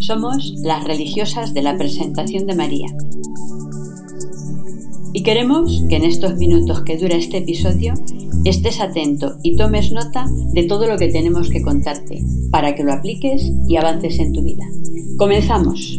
Somos las religiosas de la presentación de María. Y queremos que en estos minutos que dura este episodio estés atento y tomes nota de todo lo que tenemos que contarte para que lo apliques y avances en tu vida. Comenzamos.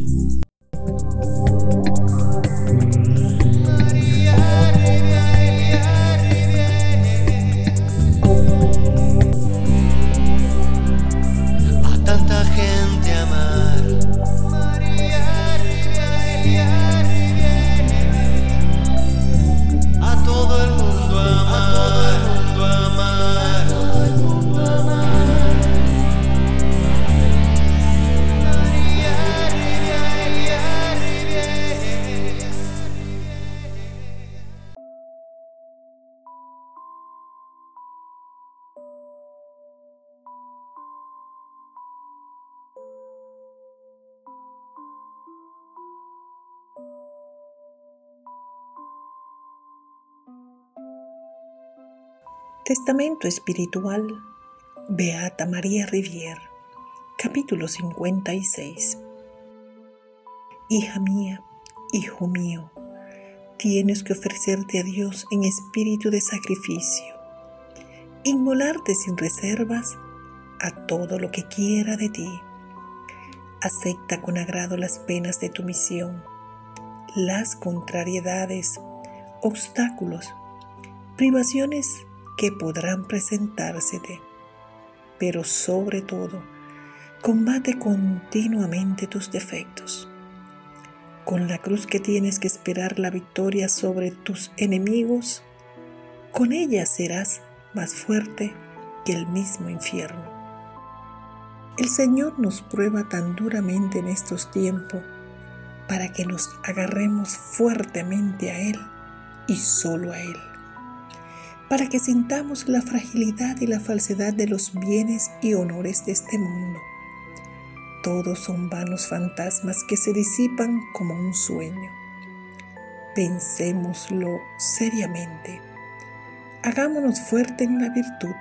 Testamento Espiritual Beata María Rivier Capítulo 56 Hija mía, hijo mío, tienes que ofrecerte a Dios en espíritu de sacrificio, inmolarte sin reservas a todo lo que quiera de ti. Acepta con agrado las penas de tu misión, las contrariedades, obstáculos, privaciones que podrán presentársete, pero sobre todo, combate continuamente tus defectos. Con la cruz que tienes que esperar la victoria sobre tus enemigos, con ella serás más fuerte que el mismo infierno. El Señor nos prueba tan duramente en estos tiempos para que nos agarremos fuertemente a Él y solo a Él para que sintamos la fragilidad y la falsedad de los bienes y honores de este mundo. Todos son vanos fantasmas que se disipan como un sueño. Pensémoslo seriamente. Hagámonos fuerte en la virtud.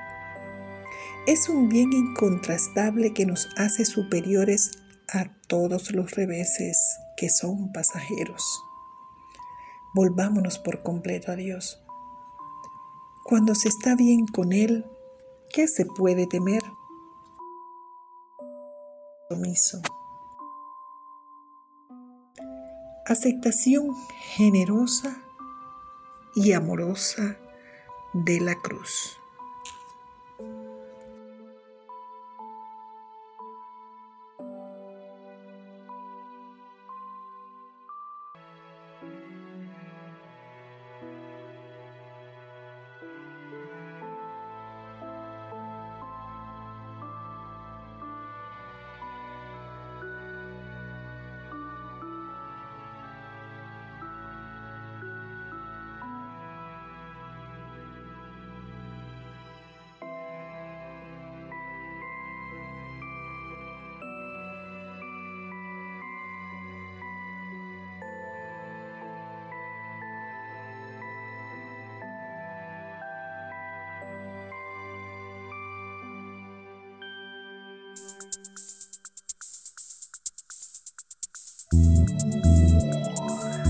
Es un bien incontrastable que nos hace superiores a todos los reveses que son pasajeros. Volvámonos por completo a Dios cuando se está bien con Él, ¿qué se puede temer? Aceptación generosa y amorosa de la cruz.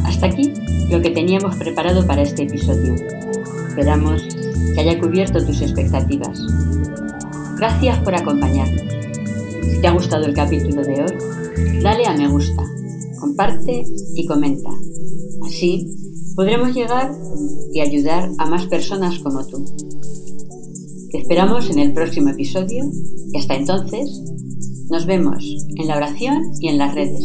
Hasta aquí lo que teníamos preparado para este episodio. Esperamos que haya cubierto tus expectativas. Gracias por acompañarnos. Si te ha gustado el capítulo de hoy, dale a me gusta, comparte y comenta. Así podremos llegar y ayudar a más personas como tú. Te esperamos en el próximo episodio y hasta entonces nos vemos en la oración y en las redes.